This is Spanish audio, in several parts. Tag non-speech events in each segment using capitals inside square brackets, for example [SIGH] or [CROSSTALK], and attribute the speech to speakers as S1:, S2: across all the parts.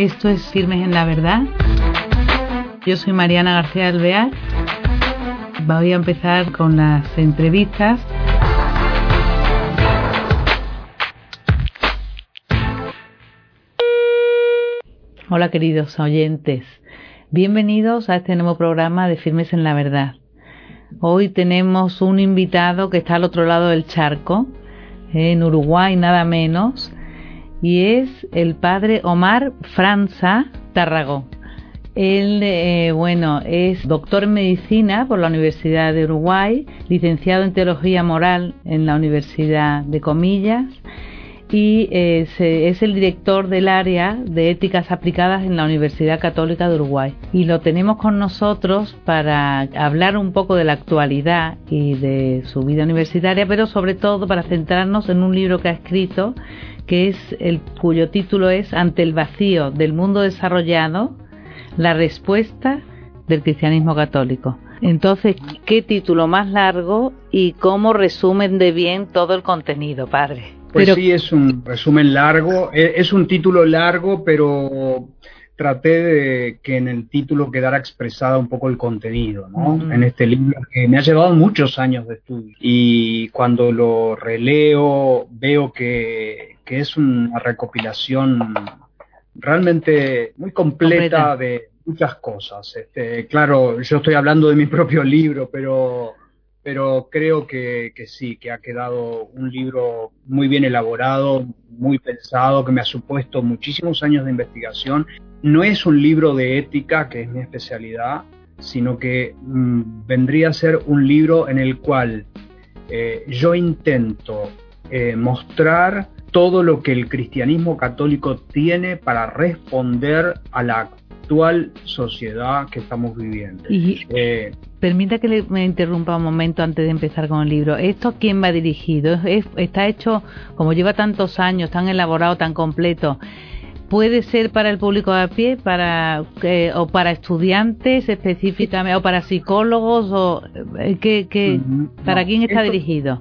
S1: Esto es Firmes en la Verdad. Yo soy Mariana García Alvear. Voy a empezar con las entrevistas. Hola queridos oyentes, bienvenidos a este nuevo programa de Firmes en la Verdad. Hoy tenemos un invitado que está al otro lado del charco, en Uruguay nada menos, y es el padre Omar Franza Tarragó. Él, eh, bueno, es doctor en medicina por la Universidad de Uruguay, licenciado en teología moral en la Universidad de Comillas y eh, es el director del área de éticas aplicadas en la Universidad Católica de Uruguay. Y lo tenemos con nosotros para hablar un poco de la actualidad y de su vida universitaria, pero sobre todo para centrarnos en un libro que ha escrito, que es el cuyo título es Ante el vacío del mundo desarrollado, la respuesta del cristianismo católico. Entonces, ¿qué título más largo y cómo resumen de bien todo el contenido, padre?
S2: Pues sí, es un resumen largo, e, es un título largo, pero traté de que en el título quedara expresada un poco el contenido, ¿no? En este libro que me ha llevado muchos años de estudio y cuando lo releo veo que, es una recopilación realmente muy completa, completa. de muchas cosas. Este, claro, yo estoy hablando de mi propio libro, pero pero creo que, que, sí, que ha quedado un libro muy bien elaborado, muy pensado, que me ha supuesto muchísimos años de investigación. No es un libro de ética, que es mi especialidad, sino que mm, vendría a ser un libro en el cual eh, yo intento eh, mostrar todo lo que el cristianismo católico tiene para responder a la actual sociedad que estamos viviendo.
S1: Y eh, permita que le, me interrumpa un momento antes de empezar con el libro. ¿Esto a quién va dirigido? ¿Está hecho, como lleva tantos años, tan elaborado, tan completo? ¿Puede ser para el público a pie, para eh, o para estudiantes específicamente, o para psicólogos, o eh, ¿qué, para quién está dirigido?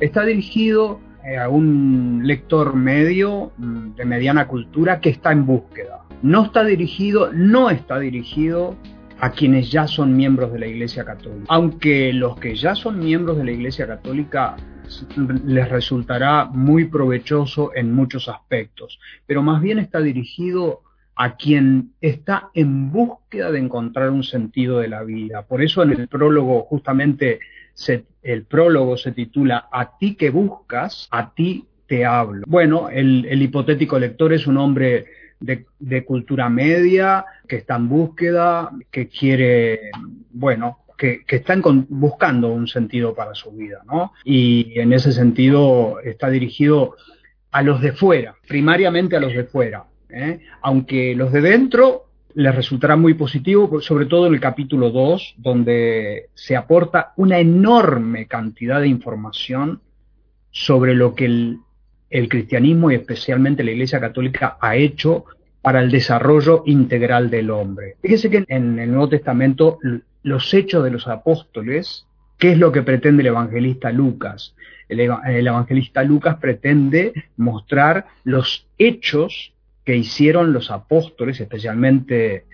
S2: Está dirigido a un lector medio mm, de mediana cultura que está en búsqueda no está dirigido, no está dirigido a quienes ya son miembros de la Iglesia Católica. Aunque los que ya son miembros de la Iglesia Católica les resultará muy provechoso en muchos aspectos, pero más bien está dirigido a quien está en búsqueda de encontrar un sentido de la vida. Por eso en el prólogo justamente el prólogo se titula A ti que buscas, a ti te hablo. Bueno, el, hipotético lector es un hombre de, cultura media, que está en búsqueda, que quiere, bueno, que, que están buscando un sentido para su vida, ¿no? Y en ese sentido está dirigido a los de fuera, primariamente a los de fuera, ¿eh? aunque los de dentro les resultará muy positivo, sobre todo en el capítulo 2, donde se aporta una enorme cantidad de información sobre lo que el, el cristianismo y especialmente la Iglesia Católica ha hecho para el desarrollo integral del hombre. Fíjese que en el Nuevo Testamento los hechos de los apóstoles, ¿qué es lo que pretende el evangelista Lucas? El, evangelista Lucas pretende mostrar los hechos que hicieron los apóstoles, especialmente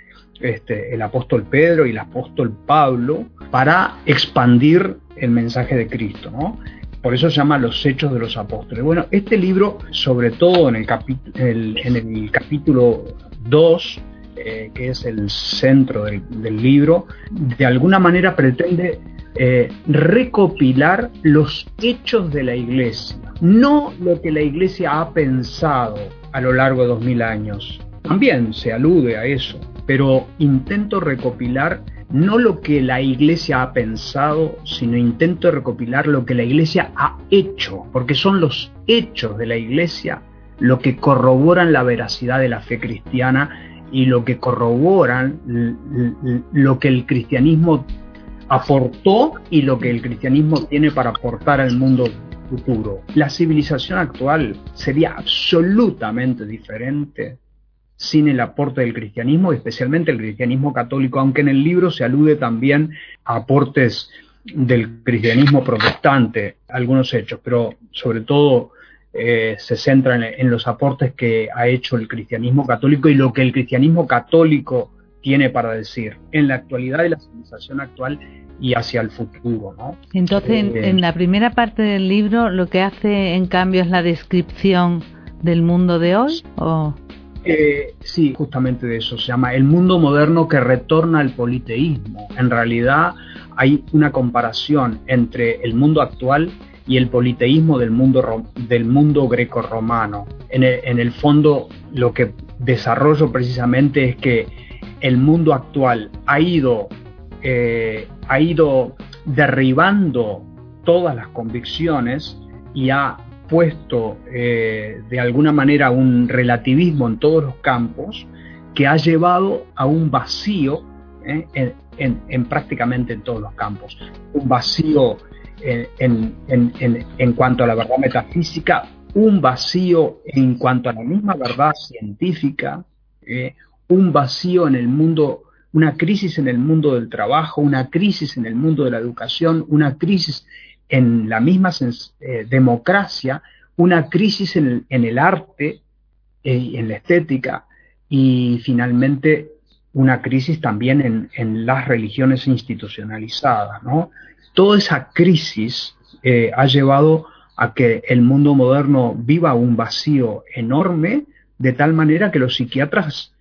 S2: este, el apóstol Pedro y el apóstol Pablo, para expandir el mensaje de Cristo. ¿no? Por eso se llama Los Hechos de los Apóstoles. Bueno, este libro, sobre todo en el, capítulo 2, eh, que es el centro del, libro, de alguna manera pretende eh, recopilar los hechos de la iglesia, no lo que la iglesia ha pensado a lo largo de dos mil años. También se alude a eso, pero intento recopilar no lo que la iglesia ha pensado, sino intento recopilar lo que la iglesia ha hecho, porque son los hechos de la iglesia lo que corroboran la veracidad de la fe cristiana y lo que corroboran lo que el cristianismo aportó y lo que el cristianismo tiene para aportar al mundo futuro. La civilización actual sería absolutamente diferente sin el aporte del cristianismo, especialmente el cristianismo católico, aunque en el libro se alude también a aportes del cristianismo protestante, algunos hechos, pero sobre todo eh, se centra en, los aportes que ha hecho el cristianismo católico y lo que el cristianismo católico tiene para decir en la actualidad de la civilización actual y hacia el futuro. ¿no?
S1: Entonces, en, eh, la primera parte del libro lo que hace en cambio es la descripción del mundo de hoy. ¿o?
S2: Sí, justamente de eso se llama el mundo moderno que retorna al politeísmo. En realidad hay una comparación entre el mundo actual y el politeísmo del mundo, del mundo greco-romano. En en el fondo lo que desarrollo precisamente es que el mundo actual ha ido, eh, ha ido derribando todas las convicciones y ha puesto eh, de alguna manera un relativismo en todos los campos que ha llevado a un vacío eh, en, prácticamente en todos los campos. Un vacío en, en, cuanto a la verdad metafísica, un vacío en cuanto a la misma verdad científica, un vacío en el mundo, una crisis en el mundo del trabajo, una crisis en el mundo de la educación, una crisis en la misma eh, democracia, una crisis en el, arte eh, en la estética y finalmente una crisis también en, las religiones institucionalizadas. ¿no? Toda esa crisis eh, ha llevado a que el mundo moderno viva un vacío enorme, de tal manera que los psiquiatras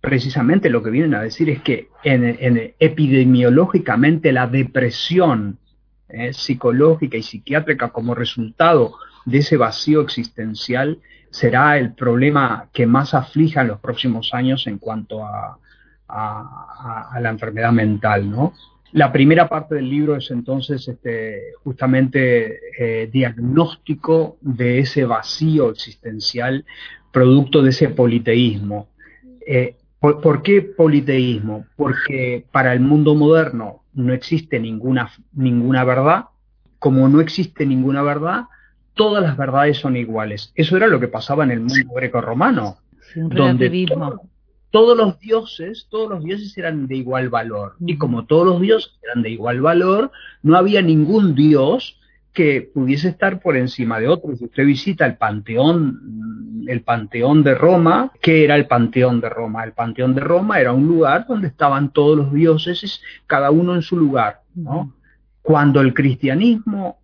S2: precisamente lo que vienen a decir es que en, epidemiológicamente la depresión eh, psicológica y psiquiátrica como resultado de ese vacío existencial será el problema que más aflija en los próximos años en cuanto a, la enfermedad mental, ¿no? La primera parte del libro es entonces este, justamente eh, diagnóstico de ese vacío existencial producto de ese politeísmo. Eh, ¿Por, qué politeísmo? Porque para el mundo moderno no existe ninguna, ninguna verdad. Como no existe ninguna verdad, todas las verdades son iguales. Eso era lo que pasaba en el mundo greco-romano. donde todos los dioses, todos los dioses eran de igual valor. Y como todos los dioses eran de igual valor, no había ningún dios que pudiese estar por encima de otros. Si usted visita el Panteón, el Panteón de Roma, ¿qué era el Panteón de Roma? El Panteón de Roma era un lugar donde estaban todos los dioses, cada uno en su lugar. ¿no? Cuando el cristianismo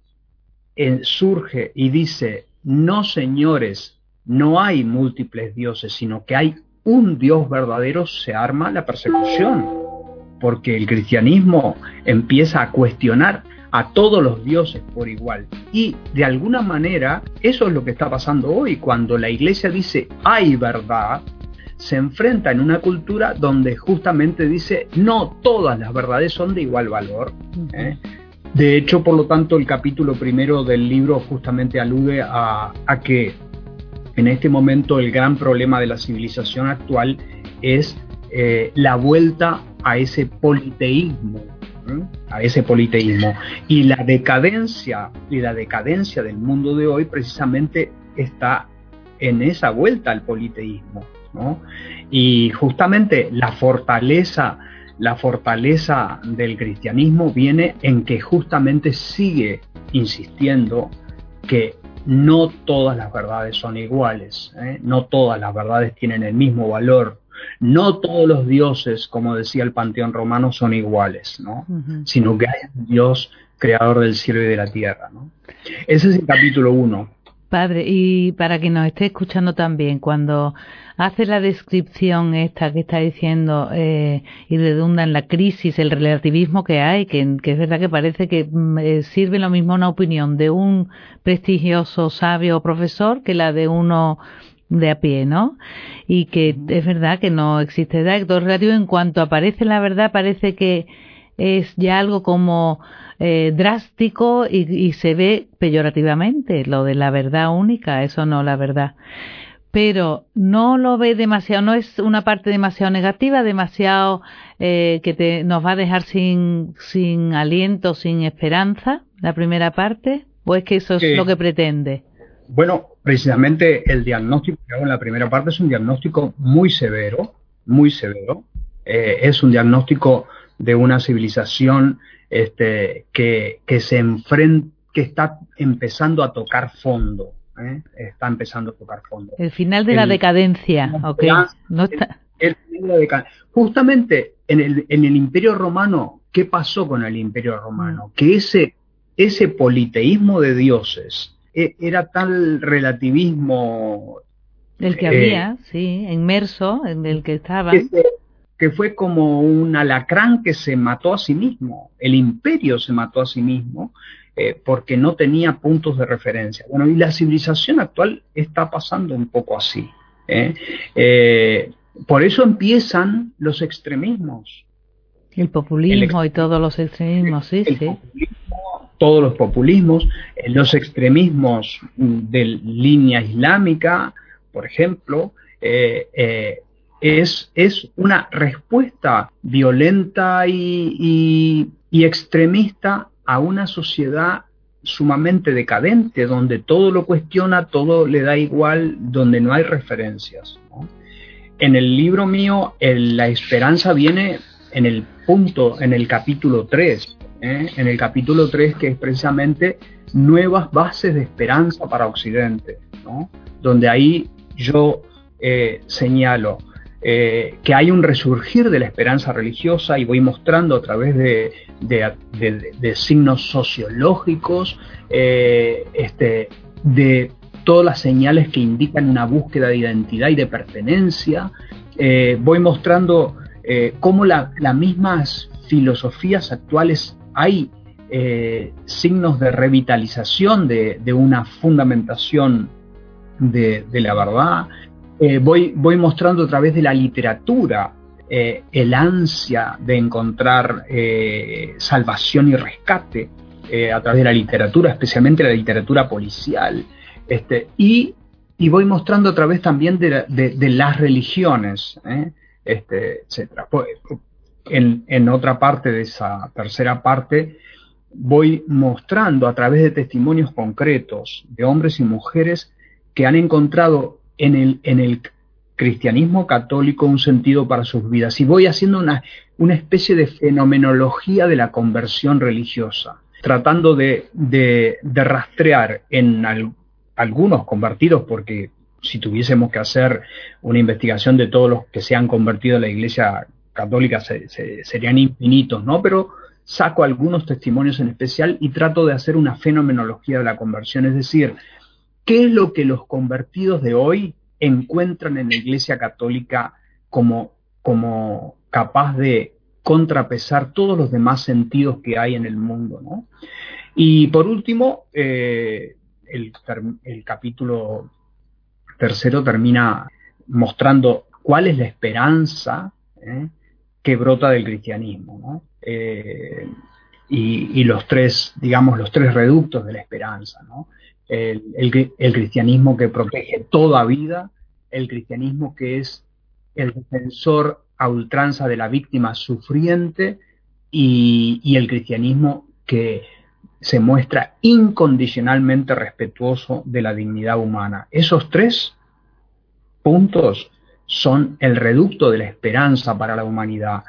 S2: eh, surge y dice, no señores, no hay múltiples dioses, sino que hay un Dios verdadero, se arma la persecución, porque el cristianismo empieza a cuestionar a todos los dioses por igual. Y de alguna manera eso es lo que está pasando hoy, cuando la iglesia dice hay verdad, se enfrenta en una cultura donde justamente dice no todas las verdades son de igual valor. ¿eh? De hecho, por lo tanto, el capítulo primero del libro justamente alude a, que en este momento el gran problema de la civilización actual es eh, la vuelta a ese politeísmo a ese politeísmo. Y la decadencia, y la decadencia del mundo de hoy precisamente está en esa vuelta al politeísmo. Y justamente la fortaleza, la fortaleza del cristianismo viene en que justamente sigue insistiendo que no todas las verdades son iguales, ¿eh? no todas las verdades tienen el mismo valor, no todos los dioses, como decía el panteón romano, son iguales, ¿no? Sino que hay un Dios creador del cielo y de la tierra, ¿no? Ese es el capítulo 1.
S1: Padre, y para quien nos esté escuchando también, cuando hace la descripción esta que está diciendo eh, y redunda en la crisis, el relativismo que hay, que, es verdad que parece que mm, eh, sirve lo mismo una opinión de un prestigioso sabio profesor que la de uno de a pie, ¿no? Y que es verdad que no existe edad relativo en cuanto aparece la verdad parece que es ya algo como eh, drástico y, y, se ve peyorativamente lo de la verdad única, eso no la verdad. Pero no lo ve demasiado, no es una parte demasiado negativa, demasiado eh, que te, nos va a dejar sin, sin aliento, sin esperanza, la primera parte, o es que eso es lo que pretende.
S2: Bueno, precisamente el diagnóstico que hago en la primera parte es un diagnóstico muy severo, muy severo. Eh, es un diagnóstico de una civilización este, que, que se enfrenta, que está empezando a tocar fondo. ¿eh? está empezando a tocar fondo.
S1: El final de la decadencia, ok. No está...
S2: justamente en el, en el Imperio Romano, ¿qué pasó con el Imperio Romano? Mm. Que ese, ese politeísmo de dioses era tal relativismo.
S1: El que había, eh, sí, inmerso, en el que estaba.
S2: Que, fue como un alacrán que se mató a sí mismo. El imperio se mató a sí mismo eh, porque no tenía puntos de referencia. Bueno, y la civilización actual está pasando un poco así. ¿eh? por eso empiezan los extremismos.
S1: El populismo y todos los extremismos, sí, sí.
S2: Todos los populismos, eh, los extremismos de línea islámica, por ejemplo, eh, eh, es, es, una respuesta violenta y, y, extremista a una sociedad sumamente decadente, donde todo lo cuestiona, todo le da igual, donde no hay referencias. En el libro mío, la esperanza viene en el punto, en el capítulo 3, ¿eh? en el capítulo 3 que es precisamente nuevas bases de esperanza para Occidente, donde ahí yo eh, señalo eh, que hay un resurgir de la esperanza religiosa y voy mostrando a través de, de signos sociológicos, este, de todas las señales que indican una búsqueda de identidad y de pertenencia. Voy mostrando cómo las mismas filosofías actuales hay eh, signos de revitalización de, una fundamentación de, la verdad. voy, voy mostrando a través de la literatura el ansia de encontrar salvación y rescate a través de la literatura, especialmente la literatura policial. Este, y, voy mostrando a través también de, las religiones, ¿eh? este, etcétera. Pues, en, otra parte de esa tercera parte, voy mostrando a través de testimonios concretos de hombres y mujeres que han encontrado en el, en el cristianismo católico un sentido para sus vidas. Y voy haciendo una, una especie de fenomenología de la conversión religiosa, tratando de, de, de rastrear en, algunos convertidos, porque si tuviésemos que hacer una investigación de todos los que se han convertido a la Iglesia Católica serían infinitos, ¿no? Pero saco algunos testimonios en especial y trato de hacer una fenomenología de la conversión, es decir, ¿qué es lo que los convertidos de hoy encuentran en la Iglesia Católica como, como capaz de contrapesar todos los demás sentidos que hay en el mundo, ¿no? Y por último, eh, el, capítulo tercero termina mostrando cuál es la esperanza ¿eh? Que brota del cristianismo, eh, y, los tres, digamos, los tres reductos de la esperanza, El, cristianismo que protege toda vida, el cristianismo que es el defensor a ultranza de la víctima sufriente y el cristianismo que se muestra incondicionalmente respetuoso de la dignidad humana. Esos tres puntos son el reducto de la esperanza para la humanidad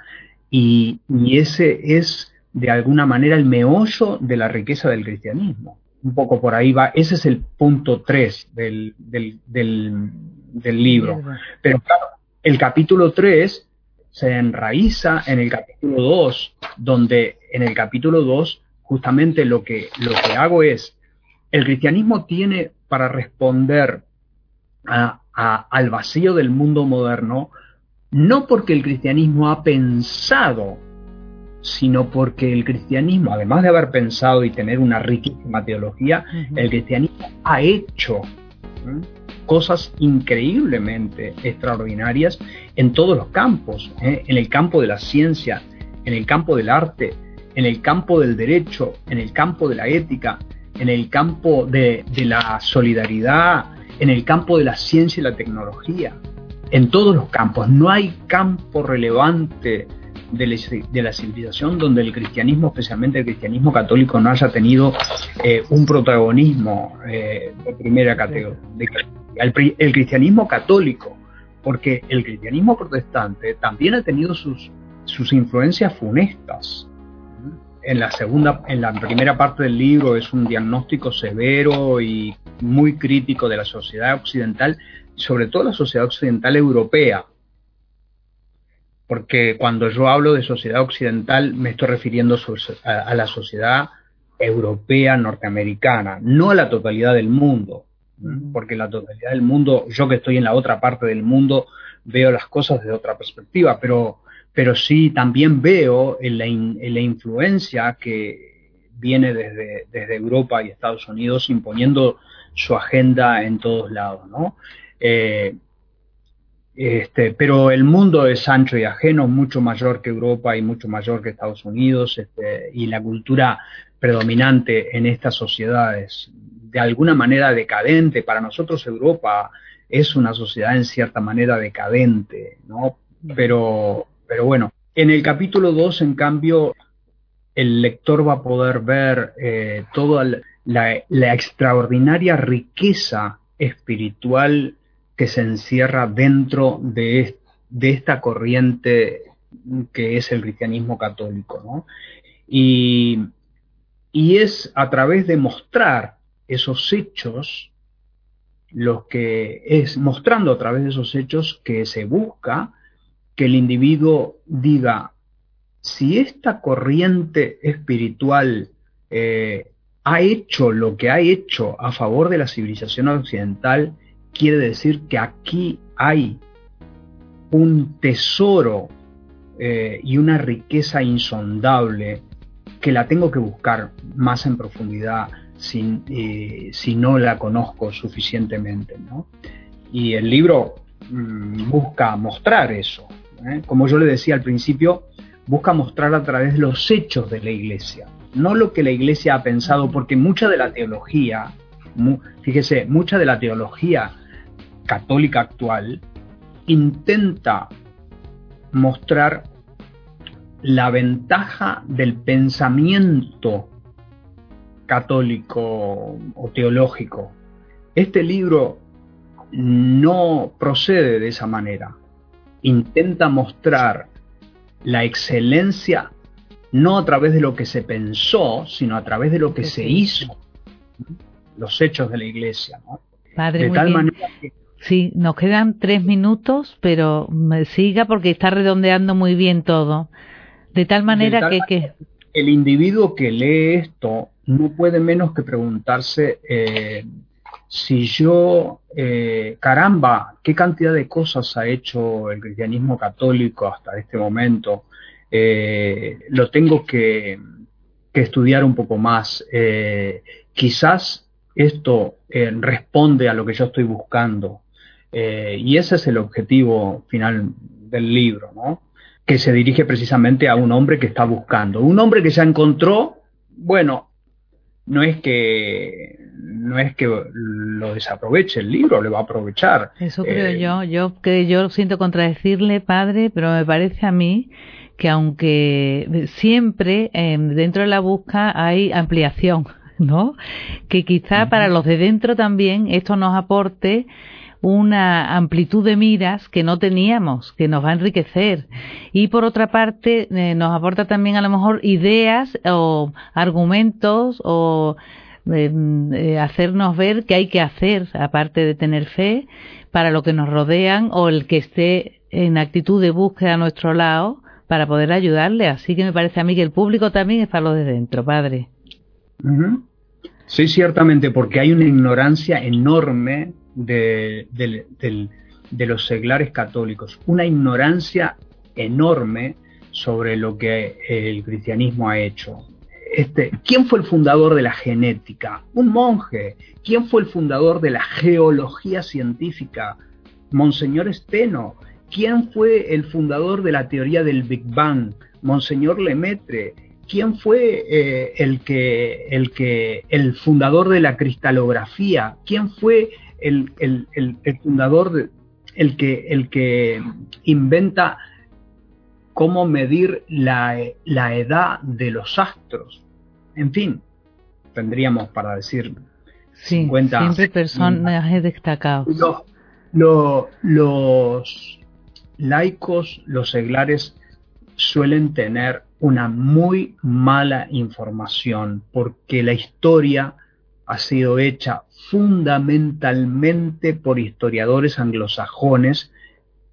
S2: y, ese es de alguna manera el meollo de la riqueza del cristianismo. Un poco por ahí va, ese es el punto tres del, del, del, libro. Pero claro, el capítulo 3 se enraiza en el capítulo 2, donde en el capítulo 2 justamente lo que, lo que hago es, el cristianismo tiene para responder al vacío del mundo moderno, no porque el cristianismo ha pensado, sino porque el cristianismo, además de haber pensado y tener una riquísima teología, el cristianismo ha hecho cosas increíblemente extraordinarias en todos los campos, ¿eh? en el campo de la ciencia, en el campo del arte, en el campo del derecho, en el campo de la ética, en el campo de, la solidaridad, en el campo de la ciencia y la tecnología, en todos los campos. No hay campo relevante de la, civilización donde el cristianismo, especialmente el cristianismo católico, no haya tenido eh, un protagonismo eh, de primera categoría. el, cristianismo católico, porque el cristianismo protestante también ha tenido sus, sus influencias funestas en la segunda, en la primera parte del libro es un diagnóstico severo y muy crítico de la sociedad occidental, sobre todo la sociedad occidental europea. Porque cuando yo hablo de sociedad occidental me estoy refiriendo a la sociedad europea norteamericana, no a la totalidad del mundo, porque la totalidad del mundo, yo que estoy en la otra parte del mundo, veo las cosas desde otra perspectiva, pero, pero sí también veo en la, en la influencia que viene desde, desde, Europa y Estados Unidos imponiendo su agenda en todos lados, ¿no? Eh, este, pero el mundo es ancho y ajeno, mucho mayor que Europa y mucho mayor que Estados Unidos, este, y la cultura predominante en estas sociedades, de alguna manera decadente. Para nosotros Europa es una sociedad en cierta manera decadente, ¿no? Pero, pero bueno, en el capítulo 2, en cambio, el lector va a poder ver eh, toda la, la extraordinaria riqueza espiritual que se encierra dentro de, de, esta corriente que es el cristianismo católico. ¿no? Y, y es a través de mostrar esos hechos, lo que es mostrando a través de esos hechos que se busca que el individuo diga, si esta corriente espiritual eh, ha hecho lo que ha hecho a favor de la civilización occidental, quiere decir que aquí hay un tesoro eh, y una riqueza insondable que la tengo que buscar más en profundidad si, eh, si no la conozco suficientemente. Y el libro mm, busca mostrar eso. ¿Eh? Como yo le decía al principio, busca mostrar a través de los hechos de la iglesia, no lo que la iglesia ha pensado, porque mucha de la teología, fíjese, mucha de la teología católica actual intenta mostrar la ventaja del pensamiento católico o teológico. Este libro no procede de esa manera. Intenta mostrar la excelencia no a través de lo que se pensó, sino a través de lo que se hizo, los hechos de la iglesia.
S1: Padre, de tal manera que Sí, nos quedan tres minutos, pero me siga porque está redondeando muy bien todo. De tal manera que,
S2: El individuo que lee esto no puede menos que preguntarse eh, si yo, eh, caramba, qué cantidad de cosas ha hecho el cristianismo católico hasta este momento. Eh, lo tengo que, estudiar un poco más. quizás esto responde a lo que yo estoy buscando. Eh, y ese es el objetivo final del libro, ¿no? que se dirige precisamente a un hombre que está buscando. Un hombre que ya encontró, bueno, no es que no es que lo desaproveche el libro, le va a aprovechar.
S1: Eso creo eh, yo. Yo que yo siento contradecirle, padre, pero me parece a mí que aunque siempre em, dentro de la busca hay ampliación, [LAUGHS] ¿no? Que quizá para los de dentro también esto nos aporte una amplitud de miras que no teníamos, que nos va a enriquecer. Y por otra parte, eh, nos aporta también a lo mejor ideas o argumentos o eh, eh, hacernos ver qué hay que hacer, aparte de tener fe, para lo que nos rodean o el que esté en actitud de búsqueda a nuestro lado para poder ayudarle. Así que me parece a mí que el público también es para lo de dentro, padre.
S2: Sí, ciertamente, porque hay una ignorancia enorme de, los seglares católicos, una ignorancia enorme sobre lo que el cristianismo ha hecho. Este, ¿Quién fue el fundador de la genética? Un monje. ¿Quién fue el fundador de la geología científica? Monseñor Steno. ¿Quién fue el fundador de la teoría del Big Bang? Monseñor Lemaitre. ¿Quién fue eh, el, que, el, que, el fundador de la cristalografía? ¿Quién fue el, el, el, fundador, el, que, el que inventa cómo medir la, la, edad de los astros. En fin, tendríamos para decir
S1: sí, 50 siempre personajes destacados.
S2: Los, los laicos, los seglares suelen tener una muy mala información, porque la historia ha sido hecha fundamentalmente por historiadores anglosajones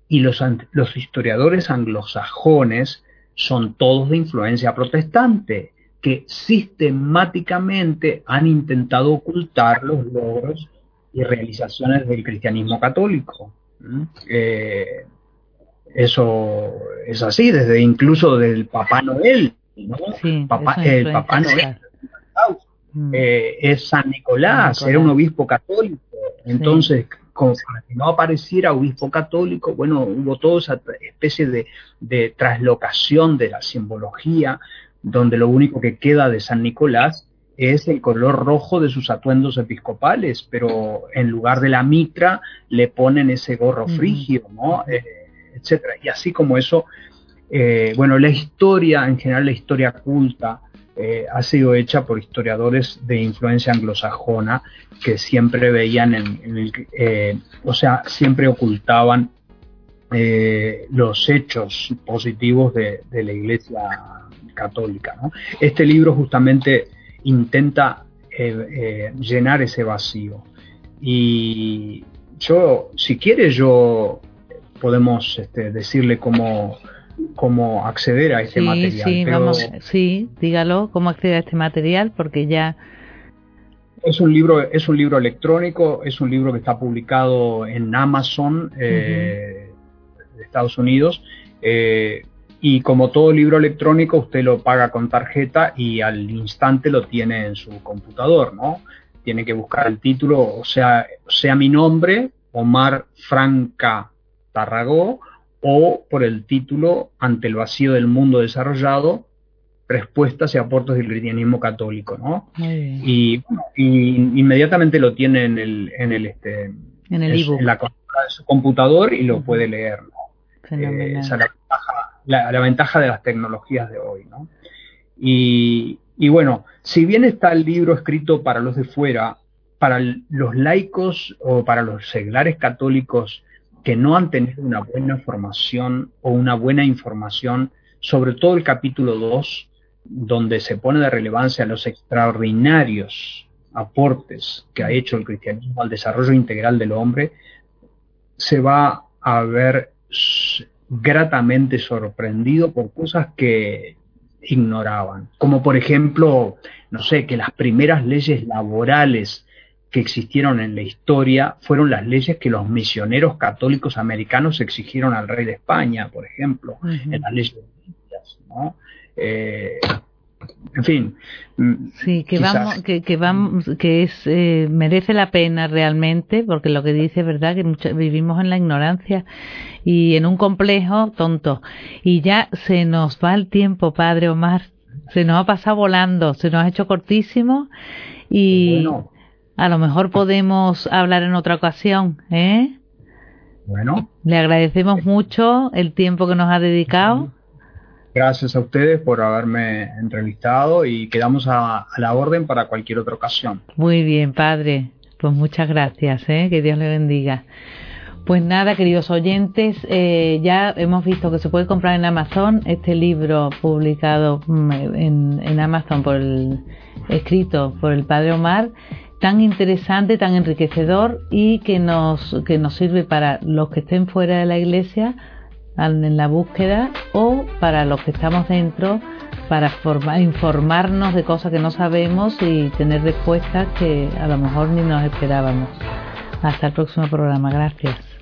S2: y los, los historiadores anglosajones son todos de influencia protestante, que sistemáticamente han intentado ocultar los logros y realizaciones del cristianismo católico. Eh, eso es así, desde incluso del Papá Noel, ¿no? el Papá Noel mm. eh, es San Nicolás, era un obispo católico, entonces como para que no apareciera obispo católico, bueno, hubo toda esa especie de, de traslocación de la simbología, donde lo único que queda de San Nicolás es el color rojo de sus atuendos episcopales, pero en lugar de la mitra le ponen ese gorro frigio, ¿no? Eh, etcétera. Y así como eso, eh, bueno, la historia, en general la historia culta, eh, ha sido hecha por historiadores de influencia anglosajona que siempre veían en, el, o sea, siempre ocultaban los hechos positivos de, la Iglesia católica. Este libro justamente intenta eh, eh, llenar ese vacío. Y yo, si quiere, yo podemos este, decirle cómo, cómo acceder a este material.
S1: Sí, vamos, sí, dígalo, cómo acceder a este material, porque ya
S2: es un libro es un libro electrónico es un libro que está publicado en Amazon eh, de Estados Unidos y como todo libro electrónico, usted lo paga con tarjeta y al instante lo tiene en su computador, ¿no? Tiene que buscar el título, o sea, sea mi nombre, Omar Franca Tarragó, o por el título Ante el vacío del mundo desarrollado, respuestas y aportes del cristianismo católico, ¿no? Y, inmediatamente lo tiene en el, en el este,
S1: en, el
S2: en la de su computador y lo puede leer, ¿no?
S1: Eh,
S2: la, ventaja de las tecnologías de hoy. ¿no? Y, bueno, si bien está el libro escrito para los de fuera, para los laicos o para los seglares católicos que no han tenido una buena formación o una buena información, sobre todo el capítulo 2, donde se pone de relevancia los extraordinarios aportes que ha hecho el cristianismo al desarrollo integral del hombre, se va a ver gratamente sorprendido por cosas que ignoraban, como por ejemplo, no sé, que las primeras leyes laborales que existieron en la historia fueron las leyes que los misioneros católicos americanos exigieron al rey de España, por ejemplo, en las leyes ¿no? Eh, en fin.
S1: Mm, sí, que vamos, que, que vamos, que es eh, merece la pena realmente, porque lo que dice es verdad que vivimos en la ignorancia y en un complejo tonto. Y ya se nos va el tiempo, padre Omar. Se nos ha pasado volando, se nos ha hecho cortísimo y a lo mejor podemos hablar en otra ocasión, ¿eh?
S2: Bueno.
S1: Le agradecemos mucho el tiempo que nos ha dedicado.
S2: Gracias a ustedes por haberme entrevistado y quedamos a, la orden para cualquier otra ocasión.
S1: Muy bien, padre. Pues muchas gracias, ¿eh? que Dios le bendiga. Pues nada, queridos oyentes, eh, ya hemos visto que se puede comprar en Amazon este libro publicado mm, en, en Amazon por el escrito por el padre Omar, tan interesante, tan enriquecedor y que nos que nos sirve para los que estén fuera de la iglesia en la búsqueda o para los que estamos dentro para informarnos de cosas que no sabemos y tener respuestas que a lo mejor ni nos esperábamos. Hasta el próximo programa. Gracias.